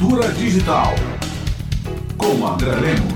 Cultura Digital, com André Lemos.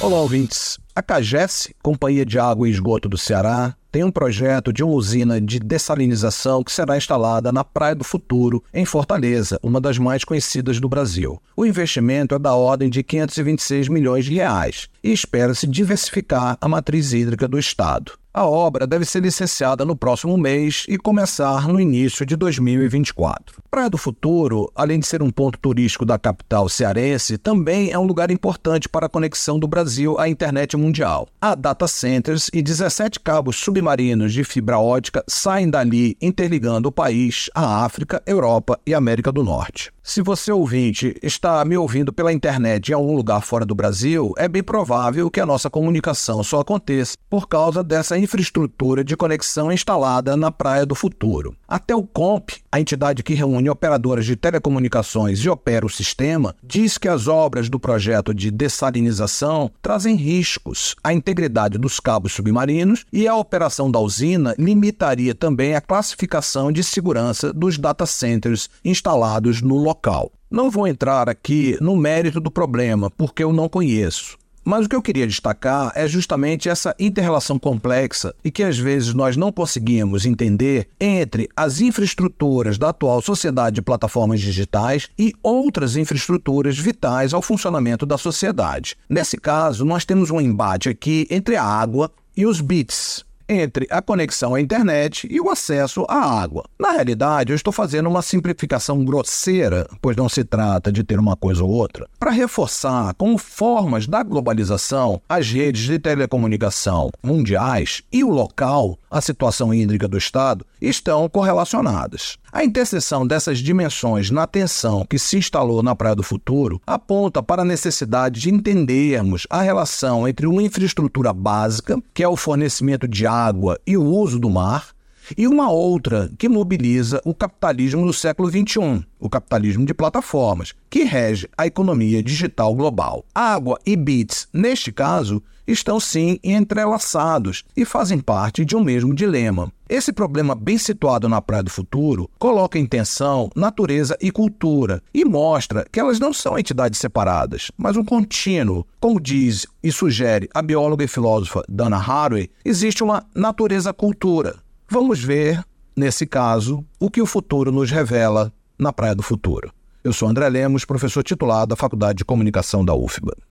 Olá, ouvintes. A CAGES, Companhia de Água e Esgoto do Ceará, tem um projeto de uma usina de dessalinização que será instalada na Praia do Futuro, em Fortaleza, uma das mais conhecidas do Brasil. O investimento é da ordem de 526 milhões de reais e espera-se diversificar a matriz hídrica do estado. A obra deve ser licenciada no próximo mês e começar no início de 2024. Praia do Futuro, além de ser um ponto turístico da capital cearense, também é um lugar importante para a conexão do Brasil à internet mundial. Há data centers e 17 cabos submarinos de fibra ótica saem dali interligando o país à África, Europa e América do Norte. Se você ouvinte está me ouvindo pela internet em algum lugar fora do Brasil, é bem provável que a nossa comunicação só aconteça por causa dessa infraestrutura de conexão instalada na Praia do Futuro. Até o COMP, a entidade que reúne operadoras de telecomunicações e opera o sistema, diz que as obras do projeto de dessalinização trazem riscos à integridade dos cabos submarinos e a operação da usina limitaria também a classificação de segurança dos data centers instalados no local local. Não vou entrar aqui no mérito do problema, porque eu não conheço. Mas o que eu queria destacar é justamente essa interrelação complexa e que às vezes nós não conseguimos entender entre as infraestruturas da atual sociedade de plataformas digitais e outras infraestruturas vitais ao funcionamento da sociedade. Nesse caso, nós temos um embate aqui entre a água e os bits, entre a conexão à internet e o acesso à água. Na realidade, eu estou fazendo uma simplificação grosseira, pois não se trata de ter uma coisa ou outra, para reforçar como formas da globalização, as redes de telecomunicação mundiais e o local, a situação hídrica do Estado, estão correlacionadas. A interseção dessas dimensões na tensão que se instalou na Praia do Futuro aponta para a necessidade de entendermos a relação entre uma infraestrutura básica, que é o fornecimento de água e o uso do mar, e uma outra que mobiliza o capitalismo do século XXI, o capitalismo de plataformas, que rege a economia digital global. Água e bits, neste caso, estão sim entrelaçados e fazem parte de um mesmo dilema. Esse problema bem situado na Praia do Futuro coloca em tensão natureza e cultura e mostra que elas não são entidades separadas, mas um contínuo. Como diz e sugere a bióloga e filósofa Dana Haraway, existe uma natureza-cultura. Vamos ver, nesse caso, o que o futuro nos revela na Praia do Futuro. Eu sou André Lemos, professor titular da Faculdade de Comunicação da UFBA.